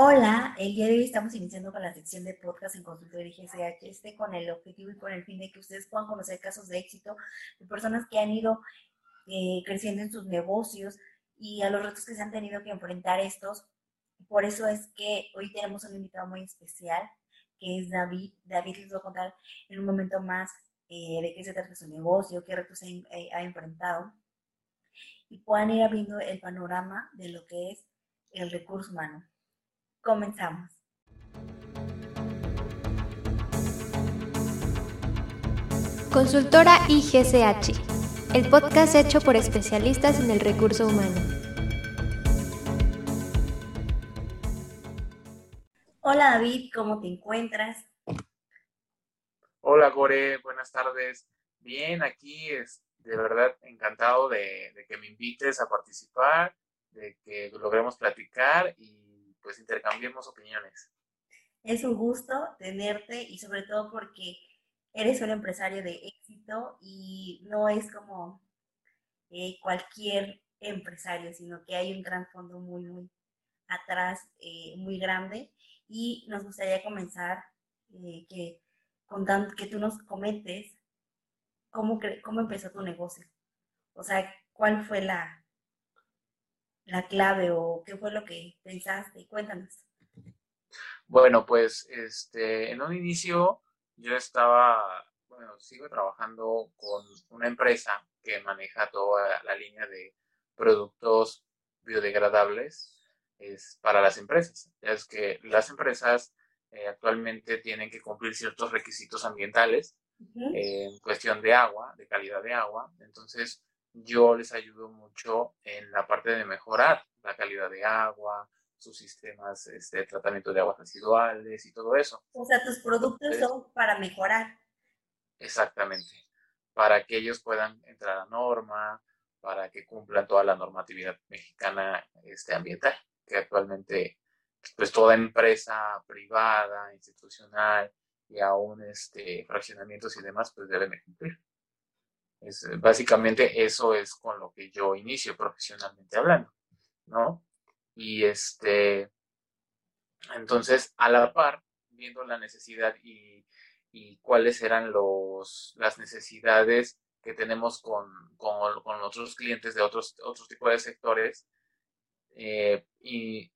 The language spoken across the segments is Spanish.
Hola, el día de hoy estamos iniciando con la sección de podcast en consultoría GSH, este con el objetivo y con el fin de que ustedes puedan conocer casos de éxito de personas que han ido eh, creciendo en sus negocios y a los retos que se han tenido que enfrentar estos. Por eso es que hoy tenemos un invitado muy especial, que es David. David les va a contar en un momento más eh, de qué se trata su negocio, qué retos eh, ha enfrentado y puedan ir abriendo el panorama de lo que es el recurso humano. Comenzamos. Consultora IGCH, el podcast hecho por especialistas en el recurso humano. Hola David, ¿cómo te encuentras? Hola Gore, buenas tardes. Bien, aquí es de verdad encantado de, de que me invites a participar, de que logremos platicar y pues intercambiemos opiniones. Es un gusto tenerte y sobre todo porque eres un empresario de éxito y no es como eh, cualquier empresario, sino que hay un gran fondo muy, muy atrás, eh, muy grande. Y nos gustaría comenzar eh, que, contando, que tú nos comentes cómo, cómo empezó tu negocio. O sea, cuál fue la, la clave o qué fue lo que pensaste? Cuéntanos. Bueno, pues este, en un inicio yo estaba, bueno, sigo trabajando con una empresa que maneja toda la línea de productos biodegradables es para las empresas. es que las empresas eh, actualmente tienen que cumplir ciertos requisitos ambientales en cuestión de agua, de calidad de agua. Entonces, yo les ayudo mucho en la parte de mejorar la calidad de agua, sus sistemas este, de tratamiento de aguas residuales y todo eso. O sea, tus productos son para mejorar. Exactamente, para que ellos puedan entrar a norma, para que cumplan toda la normatividad mexicana este, ambiental, que actualmente pues toda empresa privada, institucional y aún este, fraccionamientos y demás pues deben cumplir. Es, básicamente eso es con lo que yo inicio profesionalmente hablando, ¿no? Y este, entonces, a la par, viendo la necesidad y, y cuáles eran los, las necesidades que tenemos con, con, con otros clientes de otros, otros tipos de sectores, eh, y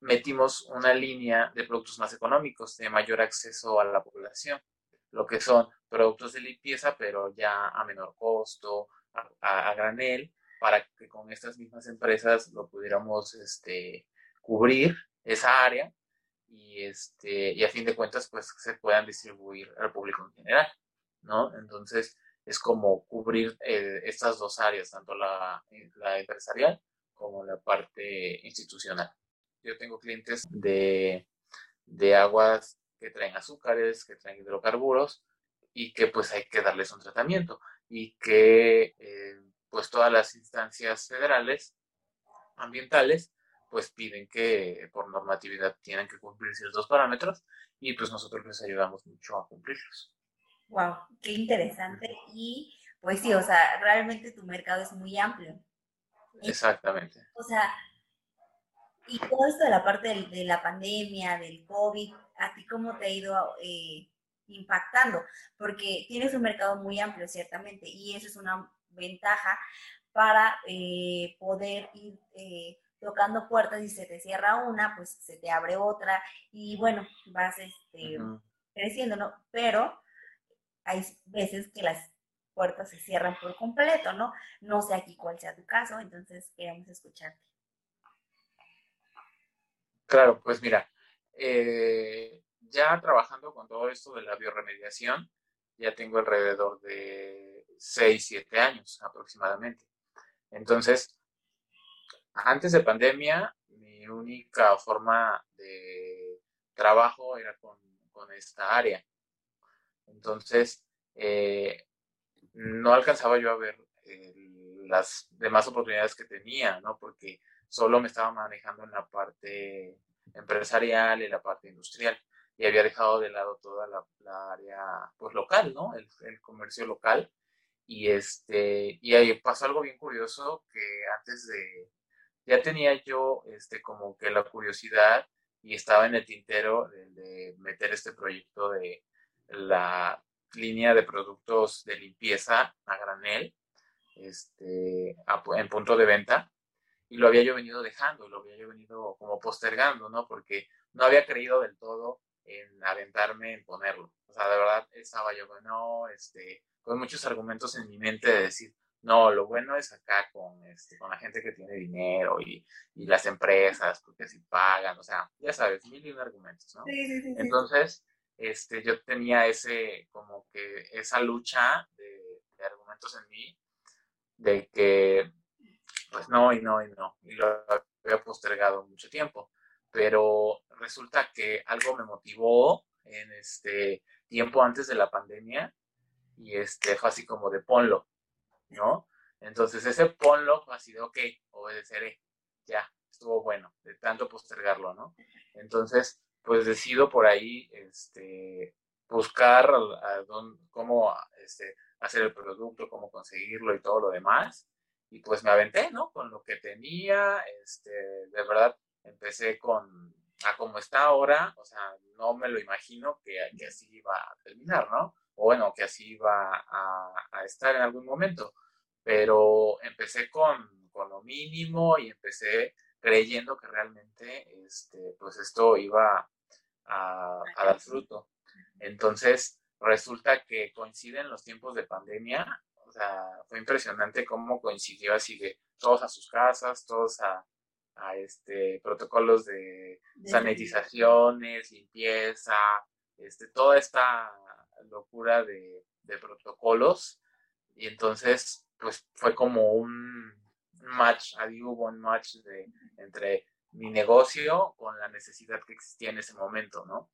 metimos una línea de productos más económicos, de mayor acceso a la población lo que son productos de limpieza, pero ya a menor costo, a, granel, para que con estas mismas empresas lo pudiéramos este, cubrir esa área y, este, y a fin de cuentas pues se puedan distribuir al público en general, ¿no? Entonces es como cubrir eh, estas dos áreas, tanto la, la empresarial como la parte institucional. Yo tengo clientes de, de aguas que traen azúcares, que traen hidrocarburos y que pues hay que darles un tratamiento y que eh, pues todas las instancias federales ambientales pues piden que por normatividad tienen que cumplir ciertos parámetros y pues nosotros les ayudamos mucho a cumplirlos. Wow, qué interesante y pues sí, o sea, realmente tu mercado es muy amplio. Exactamente. O sea, y todo esto de la parte de, la pandemia, del COVID, ¿a ti cómo te ha ido eh, impactando? Porque tienes un mercado muy amplio, ciertamente, y eso es una ventaja para eh, poder ir eh, tocando puertas y se te cierra una, pues se te abre otra y bueno, vas este, creciendo, ¿no? Pero hay veces que las puertas se cierran por completo, ¿no? No sé aquí cuál sea tu caso, entonces queremos escucharte. Claro, pues mira, eh, ya trabajando con todo esto de la bioremediación, ya tengo alrededor de 6, 7 años aproximadamente. Entonces, antes de pandemia, mi única forma de trabajo era con, esta área. Entonces, eh, no alcanzaba yo a ver eh, las demás oportunidades que tenía, ¿no? Porque solo me estaba manejando en la parte empresarial y la parte industrial y había dejado de lado toda la, área pues local, ¿no? El, comercio local y este y ahí pasó algo bien curioso que antes de ya tenía yo este como que la curiosidad y estaba en el tintero de, meter este proyecto de la línea de productos de limpieza a granel este, en punto de venta y lo había yo venido dejando, lo había yo venido como postergando, ¿no? Porque no había creído del todo en aventarme en ponerlo. O sea, de verdad estaba yo, no, este, con muchos argumentos en mi mente de decir, no, lo bueno es acá con, este, con la gente que tiene dinero y, y las empresas, porque si pagan, o sea, ya sabes, mil y un argumentos, ¿no? Sí, sí, sí, Entonces, este, yo tenía ese, como que esa lucha de, de, argumentos en mí, de que, pues no, y no, y no, y lo había postergado mucho tiempo, pero resulta que algo me motivó en este tiempo antes de la pandemia, y este, fue así como de ponlo, ¿no? Entonces ese ponlo fue así de, ok, obedeceré, ya, estuvo bueno, de tanto postergarlo, ¿no? Entonces, pues decido por ahí, este, buscar a, cómo este, hacer el producto, cómo conseguirlo y todo lo demás. Y pues me aventé, ¿no? Con lo que tenía, este, de verdad, empecé con, a como está ahora, o sea, no me lo imagino que, que así iba a terminar, ¿no? o bueno, que así iba a, estar en algún momento. Pero empecé con, con, lo mínimo y empecé creyendo que realmente este, pues esto iba a, a dar fruto. Entonces, resulta que coinciden los tiempos de pandemia. Sea, fue impresionante cómo coincidió así de todos a sus casas, todos a, a este, protocolos de sanitizaciones, limpieza, este, toda esta locura de, protocolos y entonces pues fue como un match, ahí hubo un match de, entre mi negocio con la necesidad que existía en ese momento, ¿no?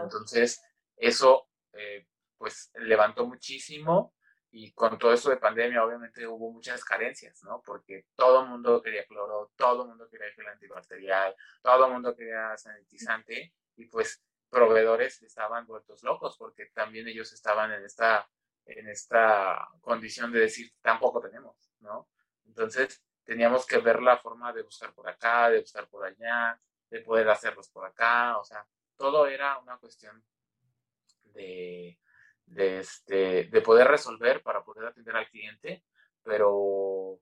Entonces eso eh, pues levantó muchísimo y con todo eso de pandemia obviamente hubo muchas carencias, ¿no? Porque todo el mundo quería cloro, todo el mundo quería gel antibacterial, todo el mundo quería sanitizante y pues proveedores estaban vueltos locos porque también ellos estaban en esta, en esta condición de decir, tampoco tenemos, ¿no? Entonces teníamos que ver la forma de buscar por acá, de buscar por allá, de poder hacerlos por acá, o sea, todo era una cuestión de, de, este, de poder resolver para poder atender al cliente, pero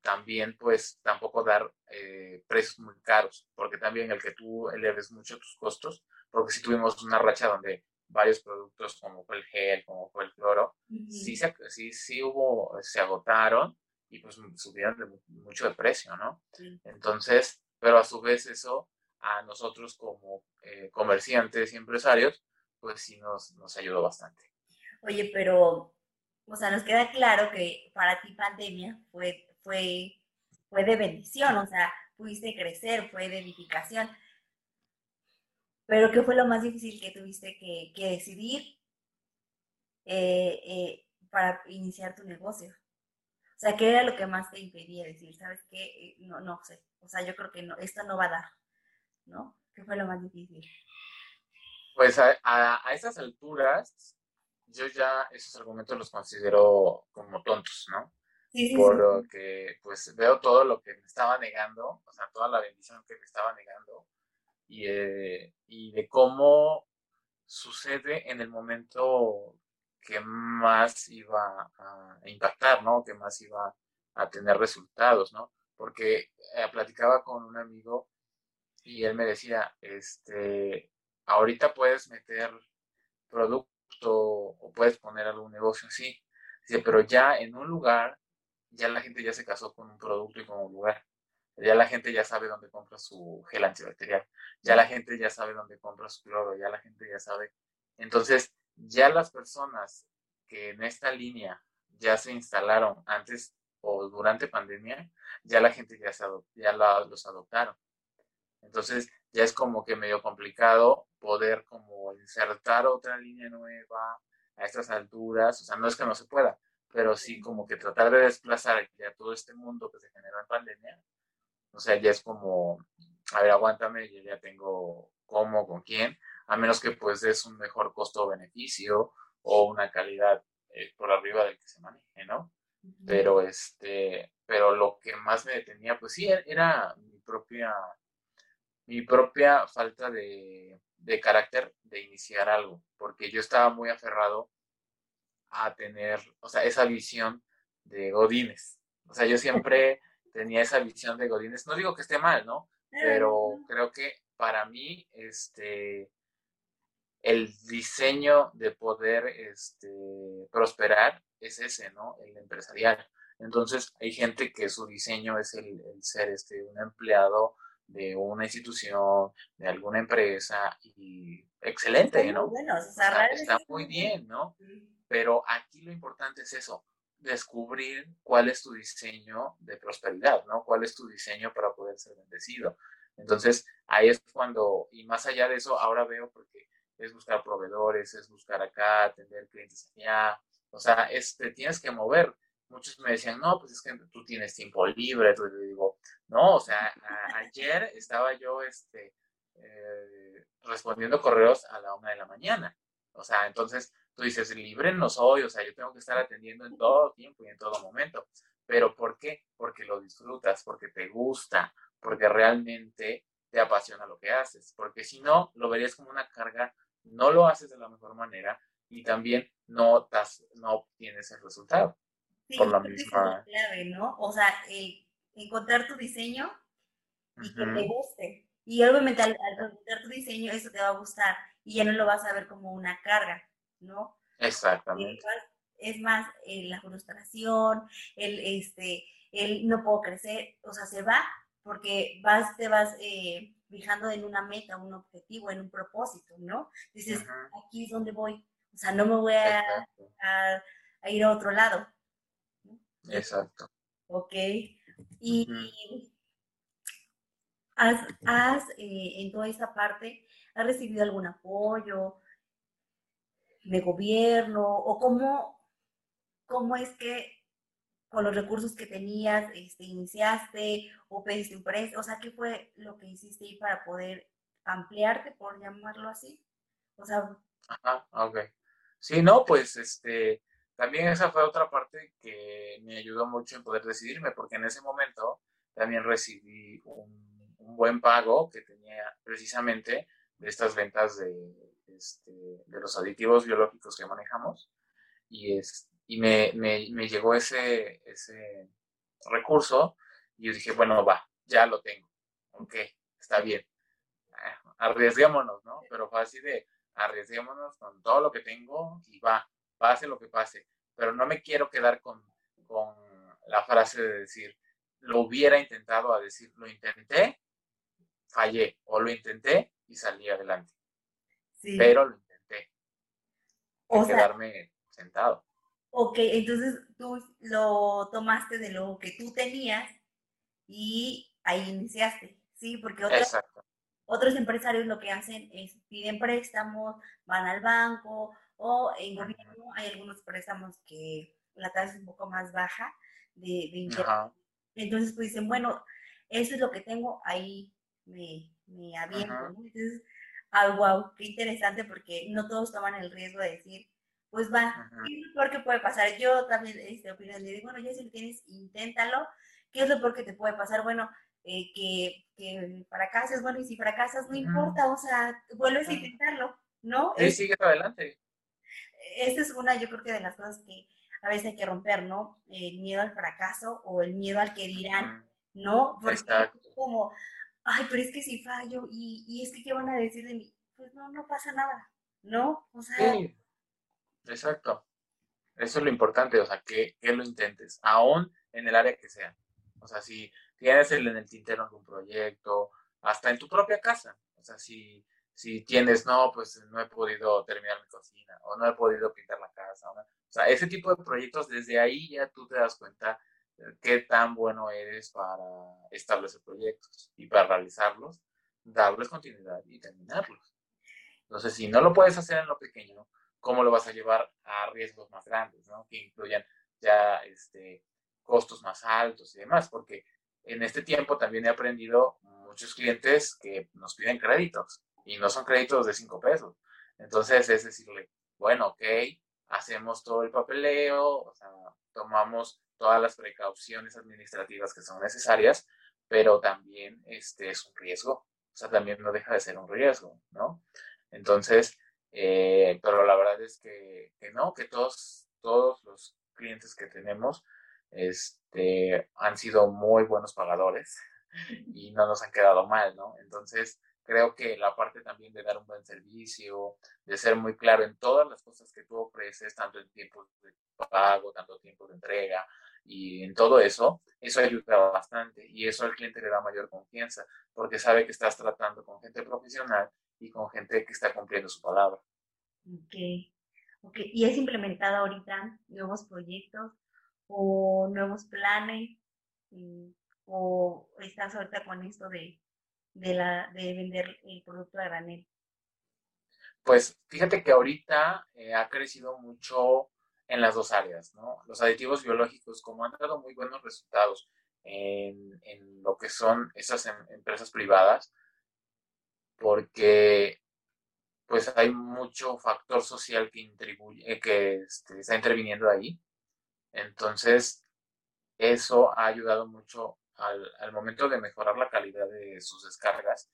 también pues tampoco dar eh, precios muy caros, porque también el que tú eleves mucho tus costos, porque si tuvimos una racha donde varios productos como fue el gel, como fue el cloro, sí, se, sí, sí hubo, se agotaron y pues subieron mucho de precio, ¿no? Entonces, pero a su vez eso a nosotros como eh, comerciantes y empresarios, pues sí nos, nos ayudó bastante. Oye, pero, o sea, nos queda claro que para ti pandemia fue, fue, fue de bendición, o sea, pudiste crecer, fue de edificación. Pero ¿qué fue lo más difícil que tuviste que, decidir eh, eh, para iniciar tu negocio? O sea, ¿qué era lo que más te impedía decir, sabes qué? No, no sé. O sea, yo creo que no, esto no va a dar, ¿no? ¿Qué fue lo más difícil? Pues a, a, esas alturas, yo ya esos argumentos los considero como tontos, ¿no? Sí, sí, Por lo que, pues, veo todo lo que me estaba negando, o sea, toda la bendición que me estaba negando, y, eh, y de cómo sucede en el momento que más iba a impactar, ¿no? Que más iba a tener resultados, ¿no? Porque eh, platicaba con un amigo y él me decía, este, ahorita puedes meter producto o puedes poner algún negocio así, pero ya en un lugar, ya la gente ya se casó con un producto y con un lugar. Ya la gente ya sabe dónde compra su gel antibacterial, ya la gente ya sabe dónde compra su cloro, ya la gente ya sabe. Entonces, ya las personas que en esta línea ya se instalaron antes o durante pandemia, ya la gente ya, se ya los adoptaron. Entonces, ya es como que medio complicado poder como insertar otra línea nueva a estas alturas. O sea, no es que no se pueda, pero sí como que tratar de desplazar ya todo este mundo que se generó en pandemia o sea, ya es como, a ver, aguántame, yo ya tengo cómo, con quién, a menos que pues es un mejor costo-beneficio o una calidad eh, por arriba del que se maneje, ¿no? Pero este, pero lo que más me detenía, pues sí, era mi propia, mi propia falta de, de carácter de iniciar algo, porque yo estaba muy aferrado a tener, o sea, esa visión de Godines. O sea, yo siempre tenía esa visión de Godines. No digo que esté mal, ¿no? Pero creo que para mí, este, el diseño de poder este, prosperar es ese, ¿no? El empresarial. Entonces, hay gente que su diseño es el, ser este, un empleado de una institución, de alguna empresa, y excelente, ¿no? Bueno, o sea, está muy bien, ¿no? Pero aquí lo importante es eso, descubrir cuál es tu diseño de prosperidad, ¿no? ¿Cuál es tu diseño para poder ser bendecido? Entonces, ahí es cuando, y más allá de eso, ahora veo porque es buscar proveedores, es buscar acá, atender clientes allá, o sea, es, te tienes que mover. Muchos me decían, no, pues es que tú tienes tiempo libre, entonces le digo, no, o sea, ayer estaba yo, este, eh, respondiendo correos a la una de la mañana, o sea, entonces tú dices, libre no soy, o sea, yo tengo que estar atendiendo en todo tiempo y en todo momento. Pero ¿por qué? Porque lo disfrutas, porque te gusta, porque realmente te apasiona lo que haces, porque si no, lo verías como una carga, no lo haces de la mejor manera y también no, no obtienes el resultado. Por la misma... clave, ¿no? O sea, encontrar tu diseño y que te guste. Y obviamente al, al encontrar tu diseño, eso te va a gustar y ya no lo vas a ver como una carga. ¿no? Exactamente. Es más, eh, la frustración, el, este, el no puedo crecer, o sea, se va porque vas, te vas eh, fijando en una meta, un objetivo, en un propósito, ¿no? Dices, aquí es donde voy, o sea, no me voy a, a, ir a otro lado. Exacto. Ok. Y has, has eh, en toda esta parte, ¿has recibido algún apoyo? de gobierno o cómo, cómo es que con los recursos que tenías este, iniciaste o pediste un préstamo, o sea, ¿qué fue lo que hiciste ahí para poder ampliarte, por llamarlo así? O sea... Ajá, ok. Sí, no, pues este, también esa fue otra parte que me ayudó mucho en poder decidirme, porque en ese momento también recibí un, un buen pago que tenía precisamente de estas ventas de, este, de los aditivos biológicos que manejamos y, es, y me, me, llegó ese, ese recurso y yo dije, bueno, va, ya lo tengo, ok, está bien, ah, arriesguémonos, ¿no? Pero fue así de arriesguémonos con todo lo que tengo y va, pase lo que pase, pero no me quiero quedar con, con la frase de decir, lo hubiera intentado a decir, lo intenté, fallé, o lo intenté y salí adelante. Pero lo intenté. O quedarme sentado. Ok, entonces tú lo tomaste de lo que tú tenías y ahí iniciaste, ¿sí? Porque otros, otros empresarios lo que hacen es piden préstamos, van al banco o en gobierno hay algunos préstamos que la tasa es un poco más baja de, de interés. Entonces pues dicen, bueno, eso es lo que tengo, ahí me, me aviento, ¿no? Entonces ah, wow, qué interesante porque no todos toman el riesgo de decir, pues va, ¿qué es lo peor que puede pasar? Yo también este, opinión de, bueno, ya si lo tienes, inténtalo. ¿Qué es lo peor que te puede pasar? Bueno, eh, que, que fracases, bueno, y si fracasas, no importa, o sea, vuelves a intentarlo, ¿no? Sí, sigue adelante. Esta es una, yo creo que de las cosas que a veces hay que romper, ¿no? El miedo al fracaso o el miedo al que dirán, ¿no? Porque como, ay, pero es que si fallo y, y, es que qué van a decir de mí, pues no, no pasa nada, ¿no? O sea... Sí, exacto. Eso es lo importante, o sea, que, que, lo intentes, aún en el área que sea. O sea, si tienes el, en el tintero algún proyecto, hasta en tu propia casa. O sea, si, si tienes, no, pues no he podido terminar mi cocina, o no he podido pintar la casa. O, sea, ese tipo de proyectos, desde ahí ya tú te das cuenta qué tan bueno eres para establecer proyectos y para realizarlos, darles continuidad y terminarlos. Entonces, si no lo puedes hacer en lo pequeño, ¿cómo lo vas a llevar a riesgos más grandes, ¿no? que incluyan ya este, costos más altos y demás? Porque en este tiempo también he aprendido muchos clientes que nos piden créditos y no son créditos de cinco pesos. Entonces es decirle, bueno, ok, hacemos todo el papeleo, o sea, tomamos todas las precauciones administrativas que son necesarias, pero también este, es un riesgo. O sea, también no deja de ser un riesgo, ¿no? Entonces, eh, pero la verdad es que, que, no, que todos, todos los clientes que tenemos este, han sido muy buenos pagadores y no nos han quedado mal, ¿no? Entonces, creo que la parte también de dar un buen servicio, de ser muy claro en todas las cosas que tú ofreces, tanto en tiempo de pago, tanto tiempo de entrega y en todo eso, eso ayuda bastante y eso al cliente le da mayor confianza porque sabe que estás tratando con gente profesional y con gente que está cumpliendo su palabra. Ok, ok. ¿Y has implementado ahorita nuevos proyectos o nuevos planes? Mm, ¿O estás ahorita con esto de, de, la, de vender el producto a granel? Pues fíjate que ahorita eh, ha crecido mucho en las dos áreas, ¿no? Los aditivos biológicos, como han dado muy buenos resultados en, lo que son esas em, empresas privadas, porque pues hay mucho factor social que, eh, que este, está interviniendo ahí. Entonces, eso ha ayudado mucho al, al, momento de mejorar la calidad de sus descargas.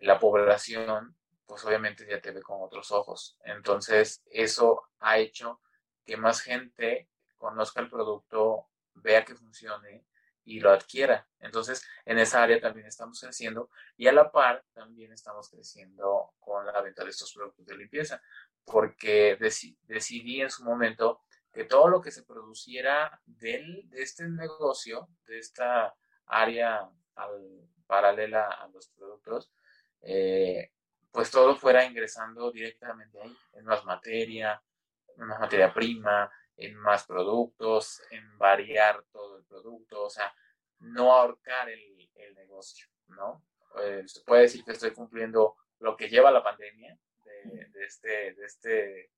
La población, pues obviamente ya te ve con otros ojos. Entonces, eso ha hecho que más gente conozca el producto, vea que funcione y lo adquiera. Entonces, en esa área también estamos creciendo y a la par también estamos creciendo con la venta de estos productos de limpieza, porque decidí en su momento que todo lo que se produciera de este negocio, de esta área paralela a los productos, eh, pues todo fuera ingresando directamente ahí, en más materia, en más materia prima, en más productos, en variar todo el producto, o sea, no ahorcar el, negocio, ¿no? Eh, se puede decir que estoy cumpliendo lo que lleva la pandemia de, de este, de este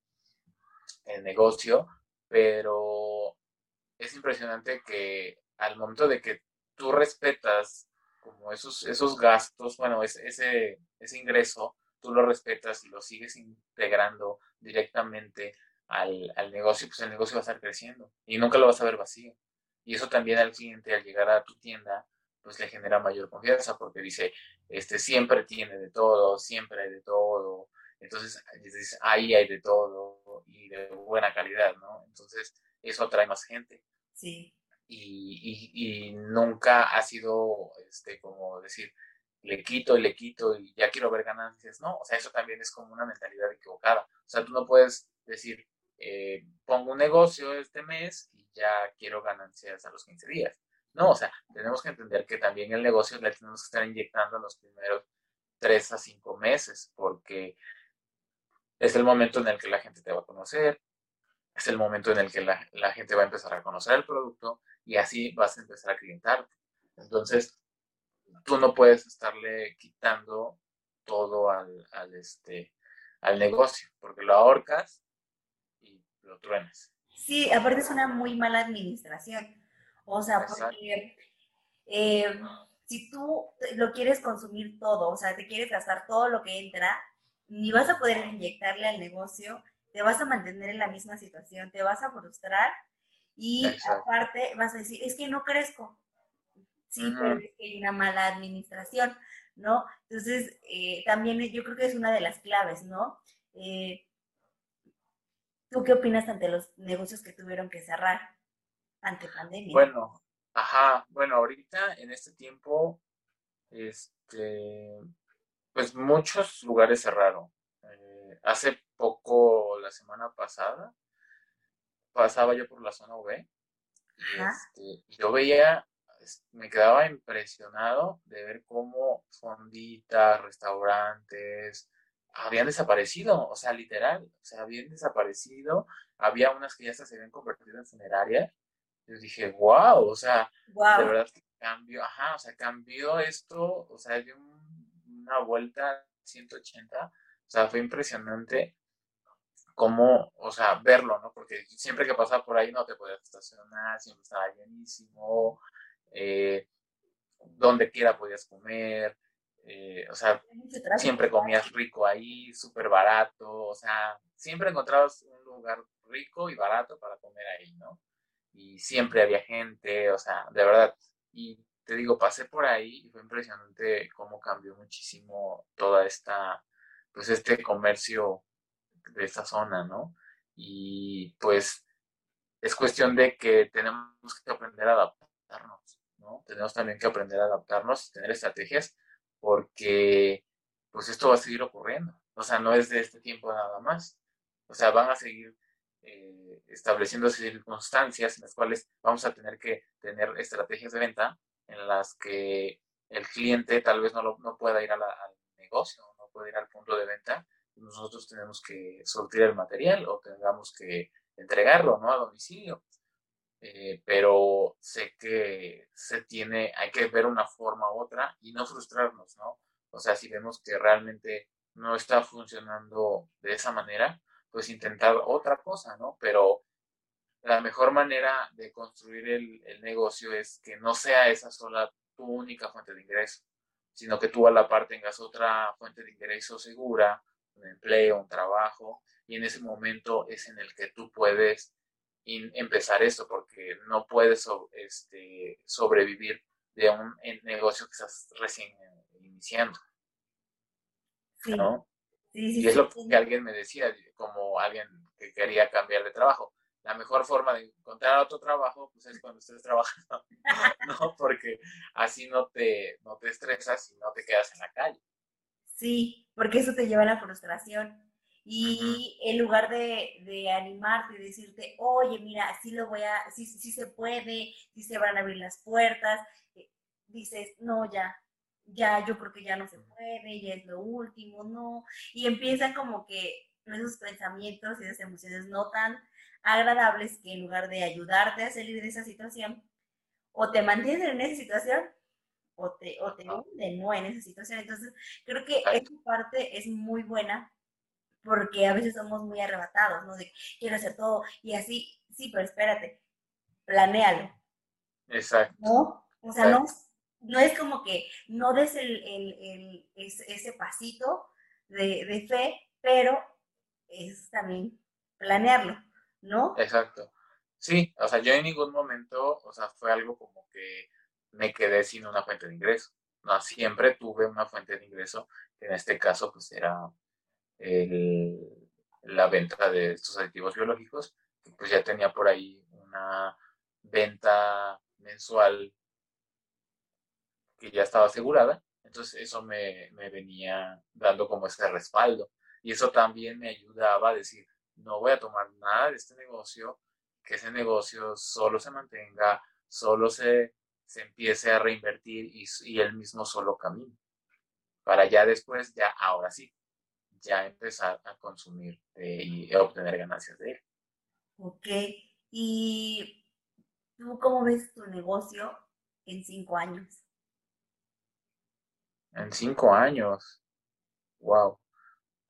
eh, negocio, pero es impresionante que al momento de que tú respetas como esos, esos gastos, bueno, ese, ese ingreso, tú lo respetas y lo sigues integrando directamente al, al, negocio, pues el negocio va a estar creciendo y nunca lo vas a ver vacío. Y eso también al cliente al llegar a tu tienda, pues le genera mayor confianza porque dice, este siempre tiene de todo, siempre hay de todo. Entonces, ahí hay de todo y de buena calidad, ¿no? Entonces, eso atrae más gente. Sí. Y, y, y nunca ha sido, este, como decir, le quito y le quito y ya quiero ver ganancias. No, o sea, eso también es como una mentalidad equivocada. O sea, tú no puedes decir, eh, pongo un negocio este mes y ya quiero ganancias a los 15 días. No, o sea, tenemos que entender que también el negocio le tenemos que estar inyectando en los primeros 3 a 5 meses, porque es el momento en el que la gente te va a conocer, es el momento en el que la, la gente va a empezar a conocer el producto y así vas a empezar a clientarte. Entonces, tú no puedes estarle quitando todo al, al, este, al negocio, porque lo ahorcas lo truenes. Sí, aparte es una muy mala administración. O sea, porque eh, si tú lo quieres consumir todo, o sea, te quieres gastar todo lo que entra, ni vas a poder inyectarle al negocio, te vas a mantener en la misma situación, te vas a frustrar y aparte vas a decir, es que no crezco. Sí, pero es que hay una mala administración, ¿no? Entonces, eh, también yo creo que es una de las claves, ¿no? Eh, ¿Tú qué opinas ante los negocios que tuvieron que cerrar ante pandemia? Bueno, ajá, bueno, ahorita en este tiempo, este, pues muchos lugares cerraron. Eh, hace poco, la semana pasada, pasaba yo por la zona V y este, yo veía, me quedaba impresionado de ver cómo fonditas, restaurantes, habían desaparecido, o sea, literal, o sea, habían desaparecido, había unas que ya se habían convertido en funerarias. Yo dije, wow, o sea, de verdad que cambió, ajá, o sea, cambió esto, o sea, dio una vuelta 180, o sea, fue impresionante cómo, o sea, verlo, ¿no? Porque siempre que pasaba por ahí no te podías estacionar, siempre estaba llenísimo, eh, donde quiera podías comer, eh, o sea, siempre comías rico ahí, súper barato, o sea, siempre encontrabas un lugar rico y barato para comer ahí, ¿no? Y siempre había gente, o sea, de verdad. Y te digo, pasé por ahí y fue impresionante cómo cambió muchísimo toda esta, pues este comercio de esta zona, ¿no? Y pues es cuestión de que tenemos que aprender a adaptarnos, ¿no? Tenemos también que aprender a adaptarnos y tener estrategias porque pues esto va a seguir ocurriendo. O sea, no es de este tiempo nada más. O sea, van a seguir eh, estableciendo circunstancias en las cuales vamos a tener que tener estrategias de venta en las que el cliente tal vez no, lo, no pueda ir al negocio, no pueda ir al punto de venta, nosotros tenemos que sortir el material o tengamos que entregarlo ¿no? a domicilio. Eh, pero sé que se tiene, hay que ver una forma u otra y no frustrarnos, ¿no? O sea, si vemos que realmente no está funcionando de esa manera, pues intentar otra cosa, ¿no? Pero la mejor manera de construir el, negocio es que no sea esa sola tu única fuente de ingreso, sino que tú a la par tengas otra fuente de ingreso segura, un empleo, un trabajo, y en ese momento es en el que tú puedes empezar esto, porque no puedes este, sobrevivir de un negocio que estás recién iniciando. ¿no? y es lo que alguien me decía, como alguien que quería cambiar de trabajo. La mejor forma de encontrar otro trabajo pues es cuando estés trabajando, ¿no? Porque así no te, no te estresas y no te quedas en la calle. Sí, porque eso te lleva a la frustración. Y en lugar de, de, animarte y decirte, oye, mira, sí lo voy a, sí, sí se puede, sí se van a abrir las puertas, eh, dices, no, ya, ya yo creo que ya no se puede, ya es lo último, no. Y empiezan como que esos pensamientos y esas emociones no tan agradables que en lugar de ayudarte a salir de esa situación, o te mantienen en esa situación o te, o te hunden, ¿no? En esa situación. Entonces, creo que esa parte es muy buena porque a veces somos muy arrebatados, ¿no? De quiero hacer todo y así, sí, pero espérate, planéalo. Exacto. ¿No? O sea, no no es como que no des el, ese pasito de, fe, pero es también planearlo, ¿no? Exacto. Sí, o sea, yo en ningún momento, o sea, fue algo como que me quedé sin una fuente de ingreso. No, siempre tuve una fuente de ingreso, que en este caso pues era la venta de estos aditivos biológicos, que pues ya tenía por ahí una venta mensual que ya estaba asegurada, entonces eso me, venía dando como este respaldo. Y eso también me ayudaba a decir, no voy a tomar nada de este negocio, que ese negocio solo se mantenga, solo se, se empiece a reinvertir y, y el mismo solo camino. Para ya después, ya ahora sí, ya empezar a consumir y obtener ganancias de él. Ok, ¿y tú cómo ves tu negocio en cinco años? En cinco años. Wow.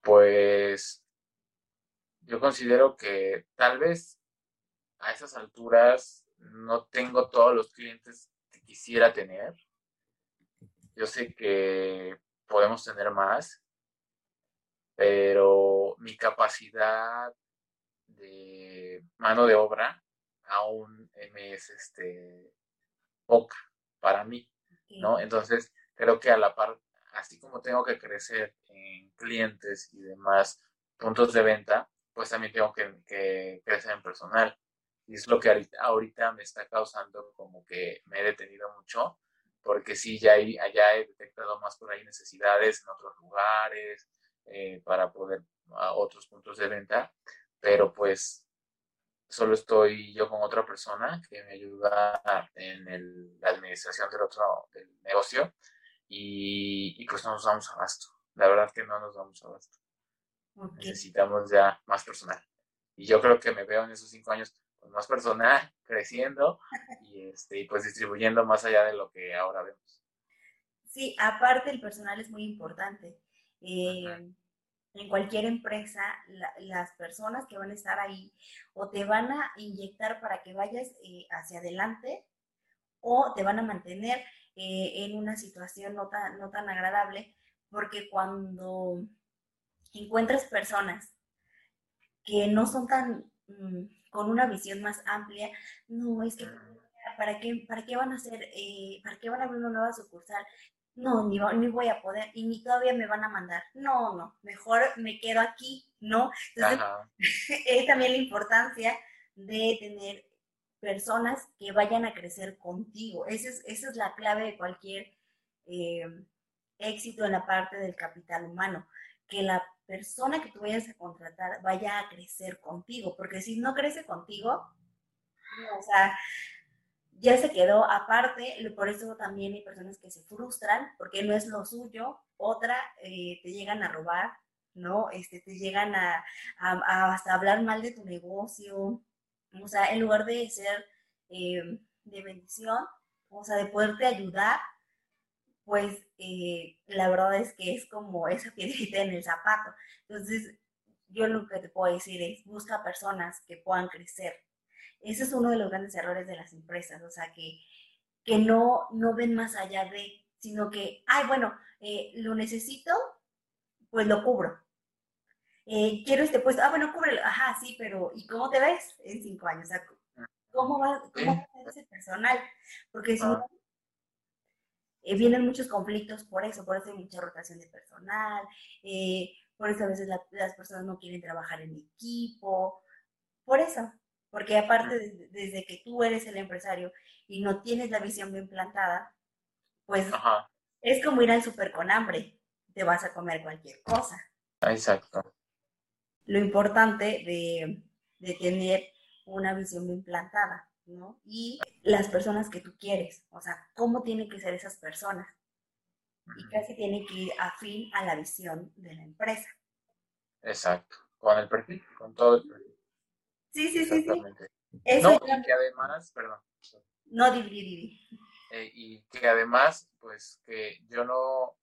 Pues yo considero que tal vez a esas alturas no tengo todos los clientes que quisiera tener. Yo sé que podemos tener más, pero mi capacidad de mano de obra aún me es este poca para mí, ¿no? Entonces, creo que a la par, así como tengo que crecer en clientes y demás puntos de venta, pues también tengo que, crecer en personal. Y es lo que ahorita, me está causando como que me he detenido mucho, porque sí, ya, ya he detectado más por ahí necesidades en otros lugares eh, para poder a otros puntos de venta, pero pues solo estoy yo con otra persona que me ayuda en la administración del otro del negocio y, pues no nos damos abasto. La verdad que no nos damos abasto. Necesitamos ya más personal. Y yo creo que me veo en esos cinco años con más personal, creciendo y, este, y pues distribuyendo más allá de lo que ahora vemos. Sí, aparte el personal es muy importante. Eh, en cualquier empresa, las personas que van a estar ahí o te van a inyectar para que vayas eh, hacia adelante o te van a mantener eh, en una situación no tan, no tan agradable, porque cuando encuentras personas que no son tan, mm, con una visión más amplia, no, es que ¿para qué, para qué van a hacer, eh, para qué van a abrir una nueva sucursal? No, ni, ni, voy a poder, y ni todavía me van a mandar. No, no, mejor me quedo aquí, ¿no? Entonces, es también la importancia de tener personas que vayan a crecer contigo. Esa es, esa es la clave de cualquier eh, éxito en la parte del capital humano, que la persona que tú vayas a contratar vaya a crecer contigo, porque si no crece contigo, o sea, ya se quedó aparte, por eso también hay personas que se frustran porque no es lo suyo, otra eh, te llegan a robar, ¿no? Este, te llegan a, hasta hablar mal de tu negocio, o sea, en lugar de ser eh, de bendición, o sea, de poderte ayudar, pues eh, la verdad es que es como esa piedrita en el zapato. Entonces, yo lo que te puedo decir es, busca personas que puedan crecer. Ese es uno de los grandes errores de las empresas, o sea, que, que no, no ven más allá de, sino que, ay, bueno, eh, lo necesito, pues lo cubro. Eh, quiero este puesto, ah, bueno, cúbrelo, ajá, sí, pero ¿y cómo te ves en cinco años? O sea, ¿cómo va, cómo va a ser ese personal? Porque si no, ah. Eh, vienen muchos conflictos por eso, por eso hay mucha rotación de personal, eh, por eso a veces las personas no quieren trabajar en equipo, por eso, porque aparte desde que tú eres el empresario y no tienes la visión bien plantada, pues es como ir al súper con hambre, te vas a comer cualquier cosa. Exacto. Lo importante de, de tener una visión bien plantada. Y las personas que tú quieres, o sea, cómo tienen que ser esas personas. Y casi tiene que ir afín a la visión de la empresa. Exacto, con el perfil, con todo el perfil. Sí, sí, sí, sí. no, y que además, perdón. No, dividir. Eh, y que además, pues que yo no,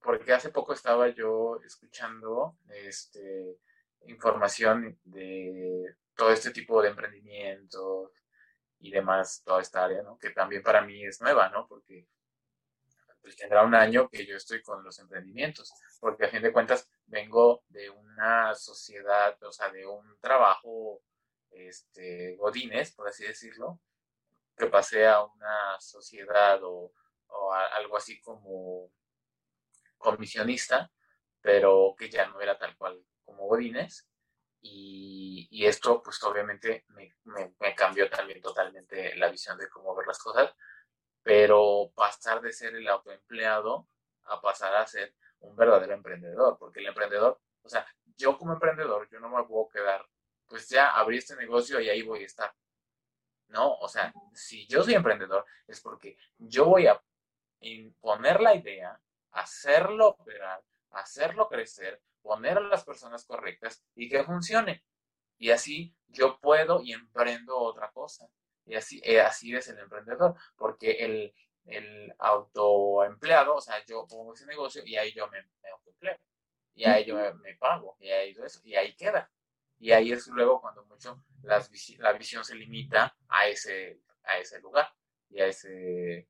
porque hace poco estaba yo escuchando este, información de todo este tipo de emprendimientos y demás, toda esta área. Que también para mí es nueva, ¿no? Porque pues tendrá un año que yo estoy con los emprendimientos, porque a fin de cuentas vengo de una sociedad, o sea, de un trabajo, este, godines, por así decirlo, que pasé a una sociedad o, o algo así como comisionista, pero que ya no era tal cual como godines, y, esto, pues obviamente me, me, cambió también totalmente la visión de cómo ver las cosas, pero pasar de ser el autoempleado a pasar a ser un verdadero emprendedor, porque el emprendedor, o sea, yo como emprendedor, yo no me puedo quedar, pues ya abrí este negocio y ahí voy a estar. No, o sea, si yo soy emprendedor es porque yo voy a imponer la idea, hacerlo operar, hacerlo crecer, poner a las personas correctas y que funcione. Y así yo puedo y emprendo otra cosa. Y así, eh, así es el emprendedor, porque el, el autoempleado, o sea, yo pongo ese negocio y ahí yo me, me autoempleo. Y ahí yo me, pago, y ahí eso, y ahí queda. Y ahí es luego cuando mucho las, la visión se limita a ese, a ese lugar y a ese,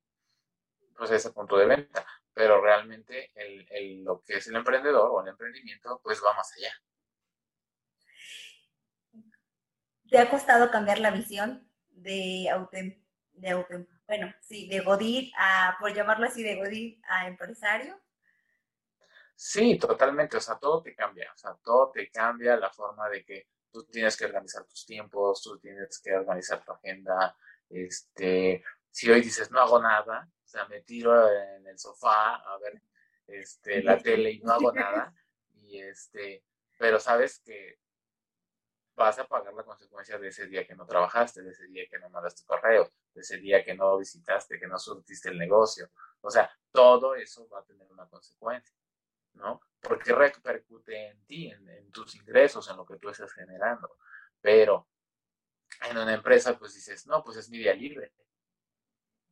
pues a ese punto de venta pero realmente el, lo que es el emprendedor o el emprendimiento, pues va más allá. ¿Te ha costado cambiar la visión de autem, de autem, bueno, sí, de Godín a, por llamarlo así, de Godín a empresario? Sí, totalmente, o sea, todo te cambia, o sea, todo te cambia la forma de que tú tienes que organizar tus tiempos, tú tienes que organizar tu agenda, este, si hoy dices no hago nada, o sea, me tiro en el sofá a ver este, la tele y no hago nada. Y este, pero sabes que vas a pagar la consecuencia de ese día que no trabajaste, de ese día que no mandaste correo, de ese día que no visitaste, que no surtiste el negocio. O sea, todo eso va a tener una consecuencia, ¿no? Porque repercute en ti, en, en tus ingresos, en lo que tú estás generando. Pero en una empresa, pues dices, no, pues es mi día libre.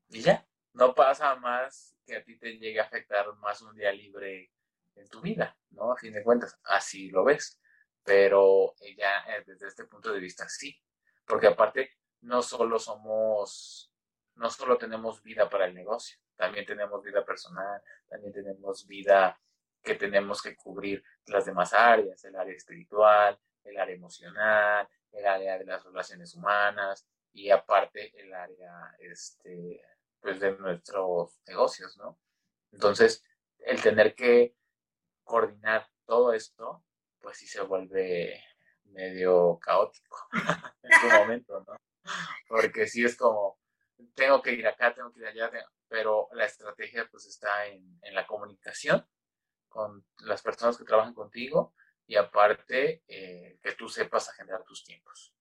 Y ya, no pasa más que a ti te llegue a afectar más un día libre en tu vida, ¿no? A fin de cuentas, así lo ves. Pero ya eh, desde este punto de vista sí, porque aparte no solo somos, no solo tenemos vida para el negocio, también tenemos vida personal, también tenemos vida que tenemos que cubrir las demás áreas, el área espiritual, el área emocional, el área de las relaciones humanas, y aparte el área este, pues de nuestros negocios, ¿no? Entonces, el tener que coordinar todo esto, pues sí se vuelve medio caótico en su momento, ¿no? Porque sí es como, tengo que ir acá, tengo que ir allá, pero la estrategia pues está en, la comunicación con las personas que trabajan contigo y aparte eh, que tú sepas agendar tus tiempos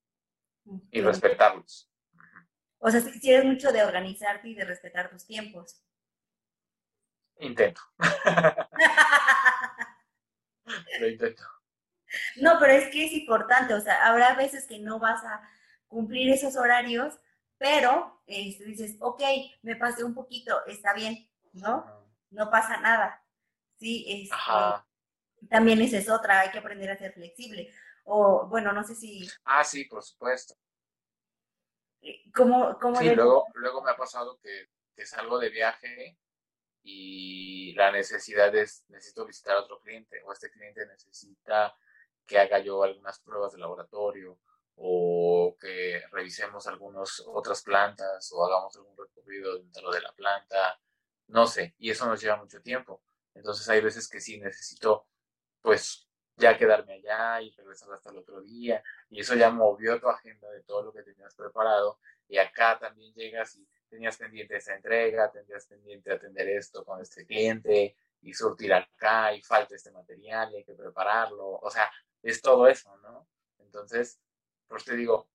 y respetarlos. O sea, si eres mucho de organizarte y de respetar tus tiempos. Intento. Lo intento. No, pero es que es importante, o sea, habrá veces que no vas a cumplir esos horarios, pero este, dices, ok, me pasé un poquito, está bien, ¿no? No pasa nada. Sí, este, también esa es otra, hay que aprender a ser flexible. O, bueno, no sé si... Ah, sí, por supuesto. Eh, ¿Cómo, cómo sí, luego, luego me ha pasado que, que salgo de viaje y la necesidad es, necesito visitar a otro cliente o este cliente necesita que haga yo algunas pruebas de laboratorio o que revisemos algunas otras plantas o hagamos algún recorrido dentro de la planta, no sé, y eso nos lleva mucho tiempo. Entonces hay veces que sí necesito pues ya quedarme allá y regresar hasta el otro día y eso ya movió tu agenda de todo lo que tenías preparado y acá también llegas y tenías pendiente esa entrega, tenías pendiente atender esto con este cliente y surtir acá y falta este material y hay que prepararlo, o sea, es todo eso, ¿no? Entonces, pues te digo,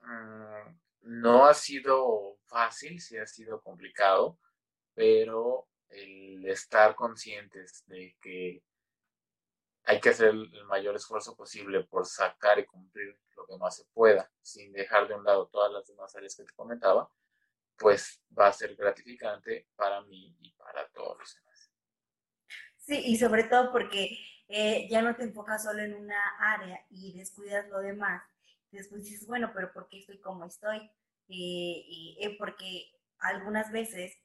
mm, no ha sido fácil, sí ha sido complicado, pero el estar conscientes de que hay que hacer el mayor esfuerzo posible por sacar y cumplir lo que más se pueda, sin dejar de un lado todas las demás áreas que te comentaba, pues va a ser gratificante para mí y para todos los demás. Sí, y sobre todo porque eh, ya no te enfocas solo en una área y descuidas lo demás. Después dices, bueno, pero ¿por qué estoy como estoy? y eh, porque algunas veces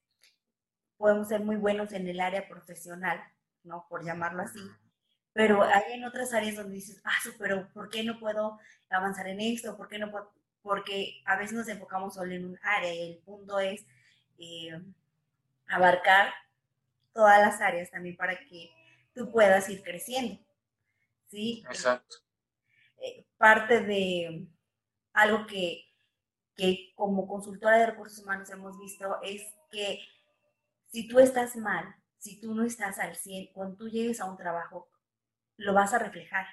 podemos ser muy buenos en el área profesional, ¿no? Por llamarlo así. Pero hay en otras áreas donde dices, ah, pero ¿por qué no puedo avanzar en esto? ¿Por qué no puedo? Porque a veces nos enfocamos solo en un área y el punto es eh, abarcar todas las áreas también para que tú puedas ir creciendo. ¿Sí? Exacto. Eh, parte de algo que, que como consultora de recursos humanos hemos visto es que si tú estás mal, si tú no estás al 100, cuando tú llegues a un trabajo, lo vas a reflejar.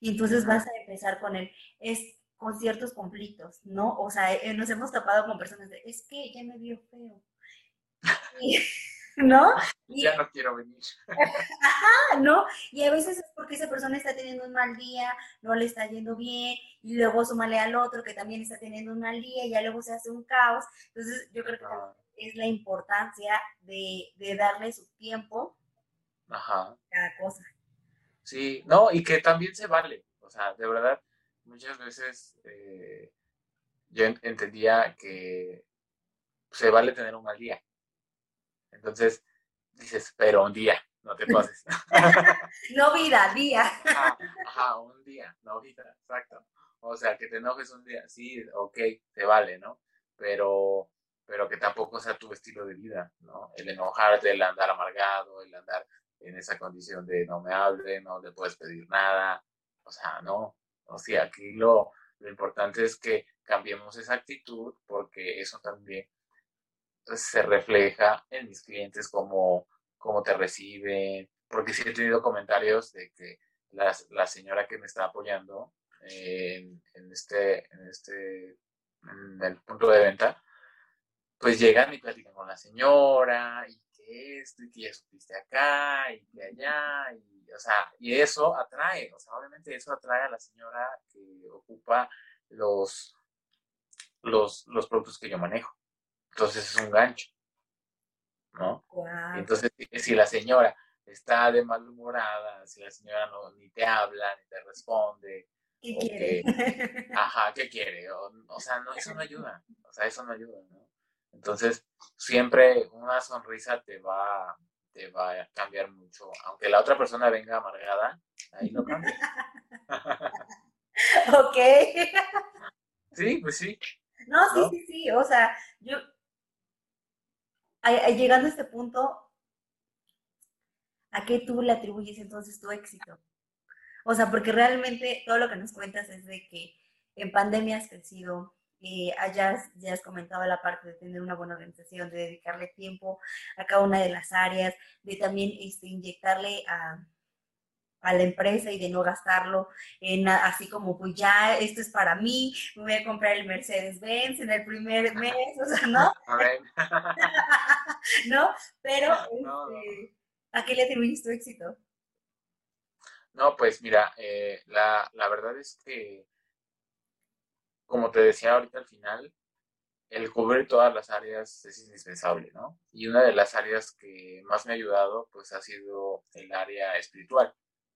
Y entonces vas a empezar con el, es con ciertos conflictos, ¿no? O sea, eh, nos hemos tapado con personas de, es que ya me vio feo. ¿No? ya no quiero venir. Ajá, ¿no? Y a veces es porque esa persona está teniendo un mal día, no le está yendo bien, y luego sumale al otro que también está teniendo un mal día, y ya luego se hace un caos. Entonces, yo creo que es la importancia de, de darle su tiempo a cada cosa. Sí, no, y que también se vale. O sea, de verdad, muchas veces eh, yo entendía que se vale tener un mal día. Entonces dices, pero un día, no te pases. no vida, día. Ajá, un día, no vida, exacto. O sea, que te enojes un día, sí, ok, te vale, ¿no? Pero, pero que tampoco sea tu estilo de vida, ¿no? El enojarte, el andar amargado, el andar en esa condición de no me hable, no le puedes pedir nada, o sea, no, o sea, aquí lo, lo importante es que cambiemos esa actitud porque eso también pues, se refleja en mis clientes como cómo te reciben, porque sí he tenido comentarios de que la, la señora que me está apoyando en, en, este, en este, en el punto de venta, pues llegan y platican con la señora y esto y que ya estuviste acá y que allá, y, o sea, y eso atrae, o sea, obviamente eso atrae a la señora que ocupa los, los, los productos que yo manejo. Entonces es un gancho, ¿no? Entonces, si la señora está de malhumorada, si la señora no, ni te habla, ni te responde, ¿Qué quiere? ajá, ¿qué quiere? O, o, sea, no, eso no ayuda, o sea, eso no ayuda, ¿no? Entonces, siempre una sonrisa te va, te va a cambiar mucho. Aunque la otra persona venga amargada, ahí no cambia. ok. Sí, pues sí. No, sí, sí, sí, o sea, yo, llegando a este punto, ¿a qué tú le atribuyes entonces tu éxito? O sea, porque realmente todo lo que nos cuentas es de que en pandemia has crecido, eh, hayas, ya has comentado la parte de tener una buena organización, de dedicarle tiempo a cada una de las áreas, de también este, inyectarle a, a la empresa y de no gastarlo en así como pues ya esto es para mí, me voy a comprar el Mercedes Benz en el primer mes, o sea, ¿no? ¿No? Pero este, ¿a qué le atribuyes tu éxito? No, pues mira, eh, la, la verdad es que, como te decía ahorita al final, el cubrir todas las áreas es indispensable, ¿no? Y una de las áreas que más me ha ayudado, pues ha sido el área espiritual.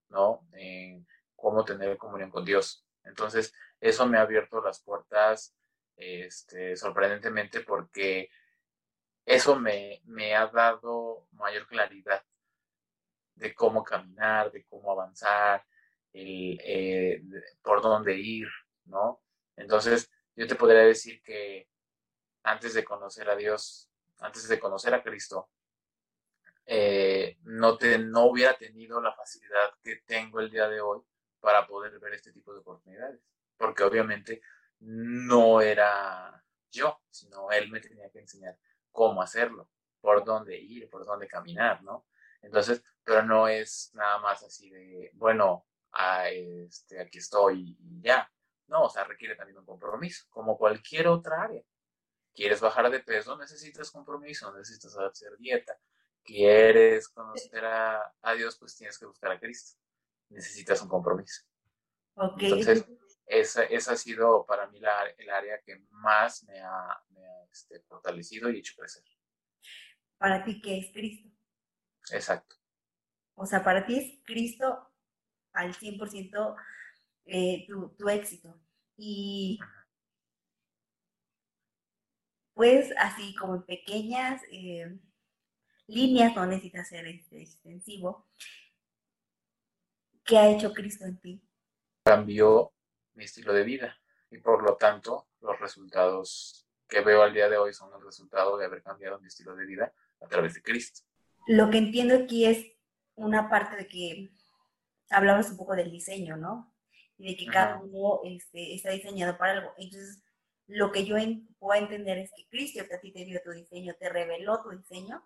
¿no? En cómo tener comunión con Dios. Entonces, eso me ha abierto las puertas este, sorprendentemente porque eso me, me ha dado mayor claridad de cómo caminar, de cómo avanzar, eh, por dónde ir, ¿no? Entonces, yo te podría decir que antes de conocer a Dios, antes de conocer a Cristo, eh, no, te, no hubiera tenido la facilidad que tengo el día de hoy para poder ver este tipo de oportunidades. Porque obviamente no era yo, sino él me tenía que enseñar cómo hacerlo, por dónde ir, por dónde caminar, ¿no? Entonces, pero no es nada más así de, bueno, este, aquí estoy y ya. No, o sea, requiere también un compromiso, como cualquier otra área. ¿Quieres bajar de peso? Necesitas compromiso, necesitas hacer dieta, quieres conocer a, Dios, pues tienes que buscar a Cristo. Necesitas un compromiso. Entonces, esa, esa, ha sido para mí la, el área que más me ha, este, fortalecido y hecho crecer. ¿Para ti qué es Cristo? Exacto. O sea, para ti es Cristo al 100% eh, tu, tu éxito. Y pues así como en pequeñas... Eh, líneas, no necesitas ser este, extensivo. ¿Qué ha hecho Cristo en ti? Cambió mi estilo de vida y por lo tanto los resultados que veo al día de hoy son el resultado de haber cambiado mi estilo de vida a través de Cristo. Lo que entiendo aquí es una parte de que hablamos un poco del diseño, ¿no? Y de que cada uno este, está diseñado para algo. Entonces, lo que yo puedo entender es que Cristo a ti te dio tu diseño, te reveló tu diseño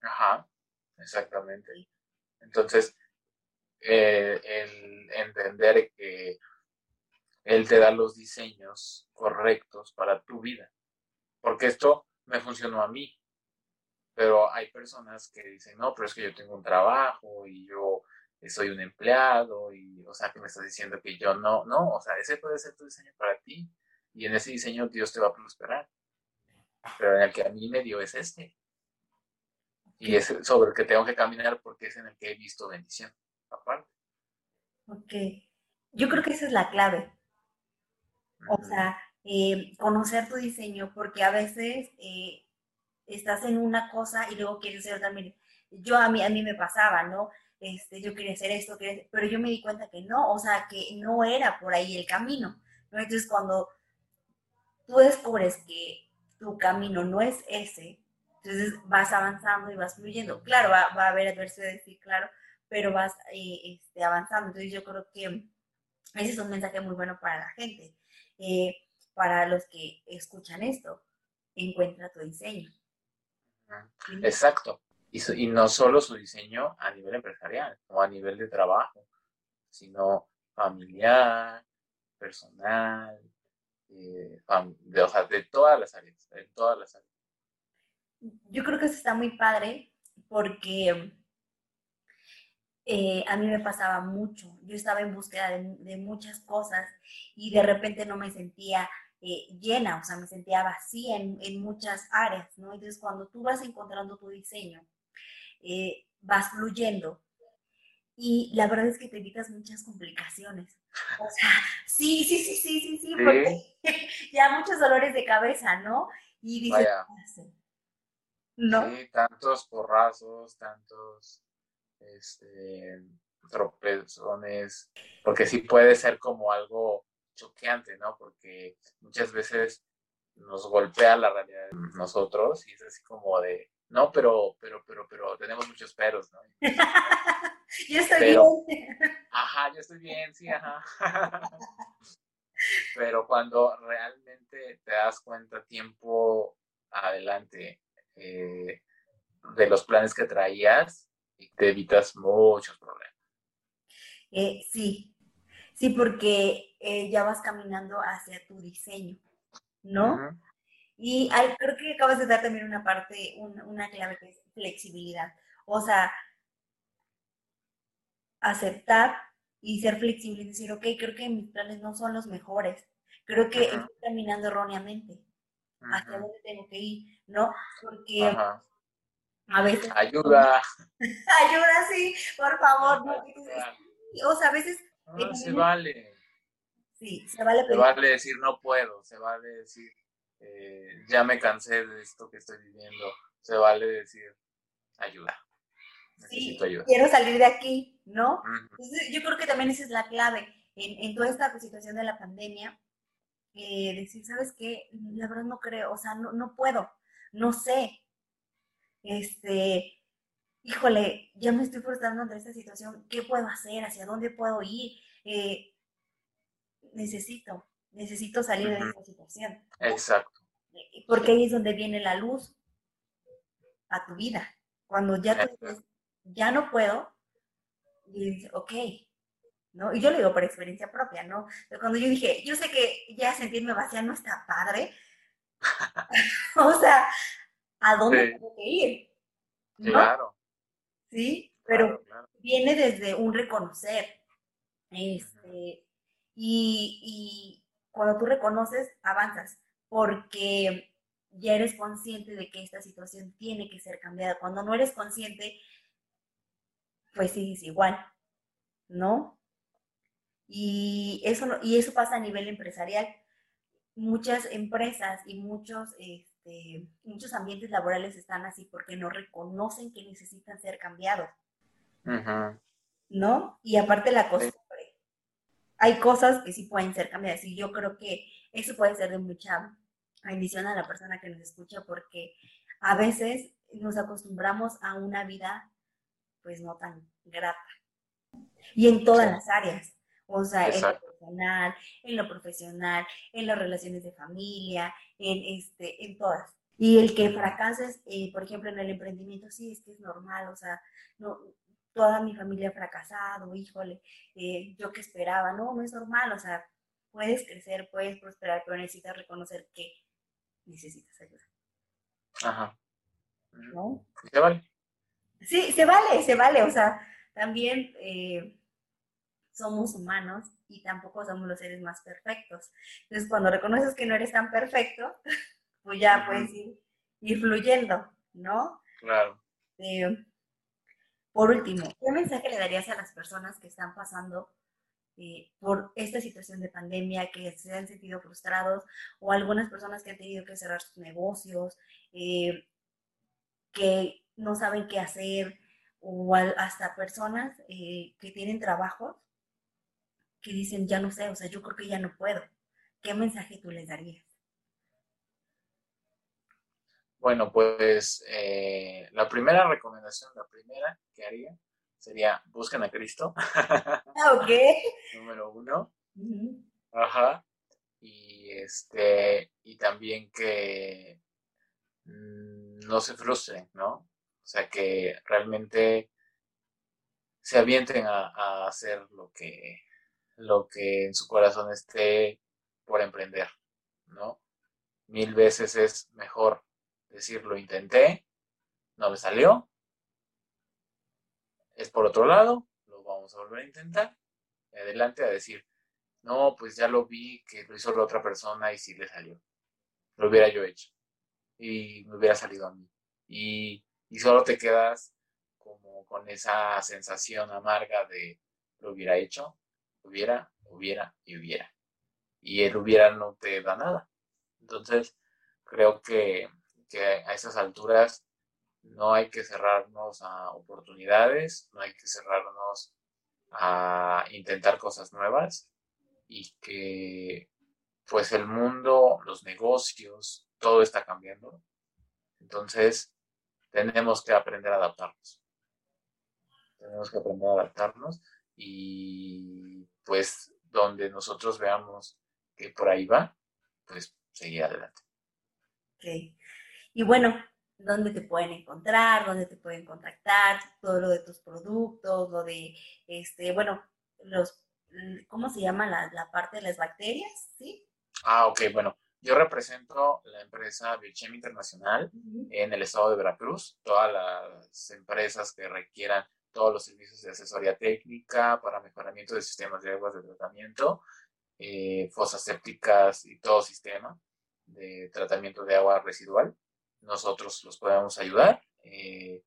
Ajá, exactamente. Entonces, eh, el entender que Él te da los diseños correctos para tu vida. Porque esto me funcionó a mí. Pero hay personas que dicen, no, pero es que yo tengo un trabajo y yo soy un empleado y, o sea, que me estás diciendo que yo no, no, o sea, ese puede ser tu diseño para ti y en ese diseño Dios te va a prosperar. Pero en el que a mí me dio es este y es sobre el que tengo que caminar porque es en el que he visto bendición, aparte. Ok, yo creo que esa es la clave. O sea, eh, conocer tu diseño, porque a veces eh, estás en una cosa y luego quieres hacer también. Yo a mí, a mí me pasaba, ¿no? Este, yo quería hacer esto, pero yo me di cuenta que no, o sea, que no era por ahí el camino. ¿no? Entonces, cuando tú descubres que tu camino no es ese, entonces vas avanzando y vas fluyendo. Claro, va, a haber adversidades, claro, pero vas eh, este, avanzando. Entonces yo creo que ese es un mensaje muy bueno para la gente, eh, para los que escuchan esto. Encuentra tu diseño. Exacto. Y, no solo su diseño a nivel empresarial o a nivel de trabajo, sino familiar, personal, eh, de, todas las áreas, de todas las áreas yo creo que eso está muy padre porque eh, a mí me pasaba mucho. Yo estaba en búsqueda de, muchas cosas y de repente no me sentía eh, llena, o sea, me sentía vacía en, muchas áreas, ¿no? Entonces, cuando tú vas encontrando tu diseño, eh, vas fluyendo. Y la verdad es que te evitas muchas complicaciones. O sea, sí, sí, sí, sí, sí, sí, porque ya muchos dolores de cabeza, ¿no? Y dices, no. Sí, tantos porrazos, tantos este, tropezones, porque sí puede ser como algo choqueante, ¿no? Porque muchas veces nos golpea la realidad de nosotros y es así como de, no, pero, pero, pero, pero tenemos muchos peros, ¿no? yo estoy bien. Ajá, yo estoy bien, sí, ajá. pero cuando realmente te das cuenta tiempo adelante eh, de los planes que traías, te evitas muchos problemas. Eh, sí, sí, porque eh, ya vas caminando hacia tu diseño, ¿no? Y creo que acabas de dar también una parte, una clave que es flexibilidad. O sea, aceptar y ser flexible y decir, ok, creo que mis planes no son los mejores. Creo que estoy caminando erróneamente. ¿Hacia dónde tengo que ir? ¿No? Porque a veces... Ayuda. Ayuda, sí, por favor. ¿no? O sea, a veces... No, se vale. Sí, se vale. Se vale decir no puedo, se vale decir eh, ya me cansé de esto que estoy viviendo, se vale decir ayuda. Necesito ayuda. Quiero salir de aquí, ¿no? yo creo que también esa es la clave en, toda esta situación de la pandemia. Eh, decir, ¿sabes qué? La verdad no creo, o sea, no, no puedo, no sé. Este, híjole, ya me estoy frustrando ante esta situación, ¿qué puedo hacer? ¿Hacia dónde puedo ir? Eh, necesito, necesito salir de esta situación. Exacto. Porque ahí es donde viene la luz a tu vida. Cuando ya tú dices, ya no puedo, y dices, ok, ¿no? Y yo lo digo por experiencia propia, ¿no? cuando yo dije, yo sé que ya sentirme vacía no está padre, o sea, ¿a dónde tengo que ir? Claro. Sí, pero viene desde un reconocer, este, y, cuando tú reconoces, avanzas, porque ya eres consciente de que esta situación tiene que ser cambiada. Cuando no eres consciente, pues es igual, ¿no? Y eso, y eso pasa a nivel empresarial. Muchas empresas y muchos, este, muchos ambientes laborales están así porque no reconocen que necesitan ser cambiados. ¿No? Y aparte la cosa hay cosas que sí pueden ser cambiadas y yo creo que eso puede ser de mucha bendición a la persona que nos escucha porque a veces nos acostumbramos a una vida pues no tan grata. Y en todas las áreas, o sea, en lo personal, en lo profesional, en las relaciones de familia, en este, en todas. Y el que fracases, eh, por ejemplo, en el emprendimiento, sí, es que es normal, o sea, no, toda mi familia ha fracasado, híjole, eh, yo que esperaba, no, no es normal, o sea, puedes crecer, puedes prosperar, pero necesitas reconocer que necesitas ayuda. Ajá. ¿No? ¿Se vale? Sí, se vale, se vale, o sea, también eh, somos humanos y tampoco somos los seres más perfectos. Entonces, cuando reconoces que no eres tan perfecto, pues ya puedes ir, fluyendo, ¿no? Claro. Eh, por último, ¿qué mensaje le darías a las personas que están pasando eh, por esta situación de pandemia, que se han sentido frustrados, o algunas personas que han tenido que cerrar sus negocios, eh, que no saben qué hacer, o hasta personas eh, que tienen trabajos que dicen, ya no sé, o sea, yo creo que ya no puedo. ¿Qué mensaje tú les darías? Bueno, pues eh, la primera recomendación, la primera que haría sería busquen a Cristo. Ah, ok. Número uno. Ajá. Y este, y también que mm, no se frustren, ¿no? O sea, que realmente se avienten a, a, hacer lo que, lo que en su corazón esté por emprender, ¿no? Mil veces es mejor decir, lo intenté, no me salió, es por otro lado, lo vamos a volver a intentar, adelante a decir, no, pues ya lo vi que lo hizo la otra persona y sí le salió, lo hubiera yo hecho y me hubiera salido a mí. Y, y solo te quedas como con esa sensación amarga de lo hubiera hecho, hubiera, hubiera y hubiera. Y el hubiera no te da nada. Entonces, creo que que a esas alturas no hay que cerrarnos a oportunidades, no hay que cerrarnos a intentar cosas nuevas y que pues el mundo, los negocios, todo está cambiando. Entonces, tenemos que aprender a adaptarnos. Tenemos que aprender a adaptarnos y pues donde nosotros veamos que por ahí va, pues seguir adelante. Y bueno, ¿dónde te pueden encontrar? ¿Dónde te pueden contactar? Todo lo de tus productos, lo de, este, bueno, los, ¿cómo se llama la, la parte de las bacterias? ¿Sí? Ah, ok, bueno. Yo represento la empresa Biochem Internacional en el estado de Veracruz. Todas las empresas que requieran todos los servicios de asesoría técnica para mejoramiento de sistemas de aguas de tratamiento, eh, fosas sépticas y todo sistema de tratamiento de agua residual. Nosotros los podemos ayudar. Eh,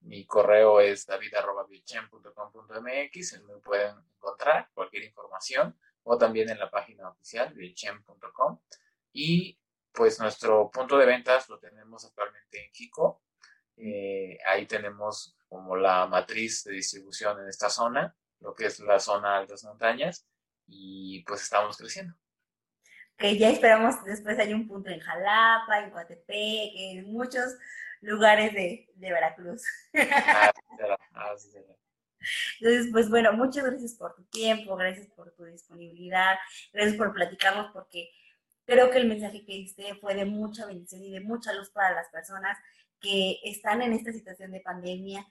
mi correo es david.biochem.com.mx, me pueden encontrar cualquier información o también en la página oficial biochem.com. Y pues nuestro punto de ventas lo tenemos actualmente en Jico. Eh, ahí tenemos como la matriz de distribución en esta zona, lo que es la zona altas montañas, y pues estamos creciendo. Que ya esperamos después hay un punto en Jalapa, en Coatepec, en muchos lugares de, de Veracruz. Entonces, pues bueno, muchas gracias por tu tiempo, gracias por tu disponibilidad, gracias por platicarnos porque Creo que el mensaje que diste fue de mucha bendición y de mucha luz para las personas que están en esta situación de pandemia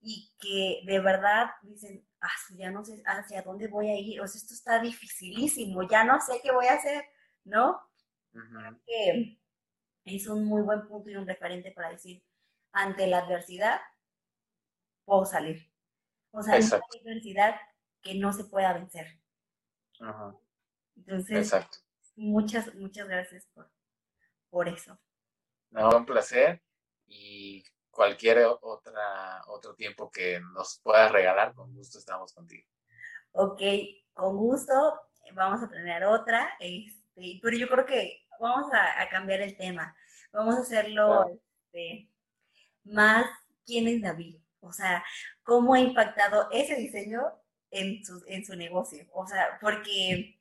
y que de verdad dicen, ah, ya no sé hacia dónde voy a ir, o sea, esto está dificilísimo, ya no sé qué voy a hacer, ¿no? que es un muy buen punto y un referente para decir, ante la adversidad, puedo salir. O sea, hay una adversidad que no se pueda vencer. Entonces, Exacto muchas, muchas gracias por, por eso. No, un placer y cualquier otra, otro tiempo que nos puedas regalar, con gusto estamos contigo. Ok, con gusto, vamos a tener otra, este, pero yo creo que vamos a, cambiar el tema, vamos a hacerlo este, más quién es David, o sea, cómo ha impactado ese diseño en su, en su negocio, o sea, porque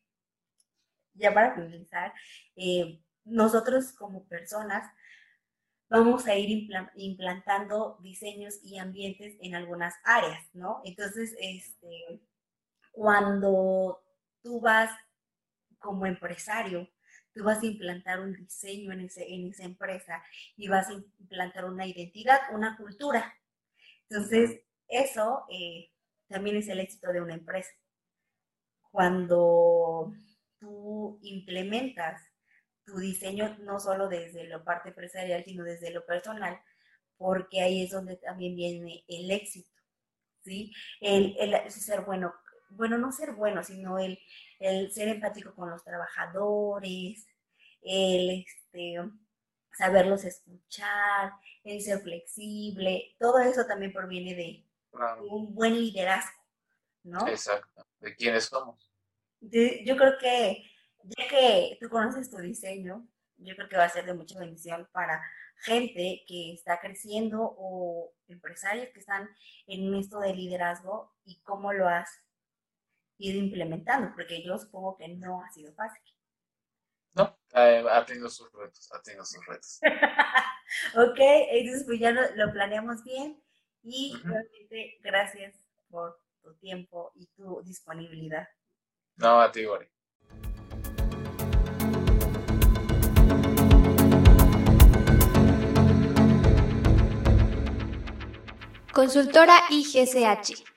ya para finalizar, eh, nosotros como personas vamos a ir implantando diseños y ambientes en algunas áreas, ¿no? Entonces, este, cuando tú vas como empresario, tú vas a implantar un diseño en, ese, en esa empresa y vas a implantar una identidad, una cultura. Entonces, eso eh, también es el éxito de una empresa. Cuando tú implementas tu diseño no solo desde la parte empresarial, sino desde lo personal, porque ahí es donde también viene el éxito, ¿sí? El, ser bueno, bueno, no ser bueno, sino el, el ser empático con los trabajadores, el este, saberlos escuchar, el ser flexible, todo eso también proviene de, un buen liderazgo, ¿no? Exacto, de quiénes somos yo creo que ya que tú conoces tu diseño, yo creo que va a ser de mucha bendición para gente que está creciendo o empresarios que están en esto de liderazgo y cómo lo has ido implementando, porque yo supongo que no ha sido fácil. No, ha tenido sus retos, ha tenido sus retos. ok, entonces pues ya lo, planeamos bien y realmente gracias por tu tiempo y tu disponibilidad. No, a ti, Gori. Consultora IGCH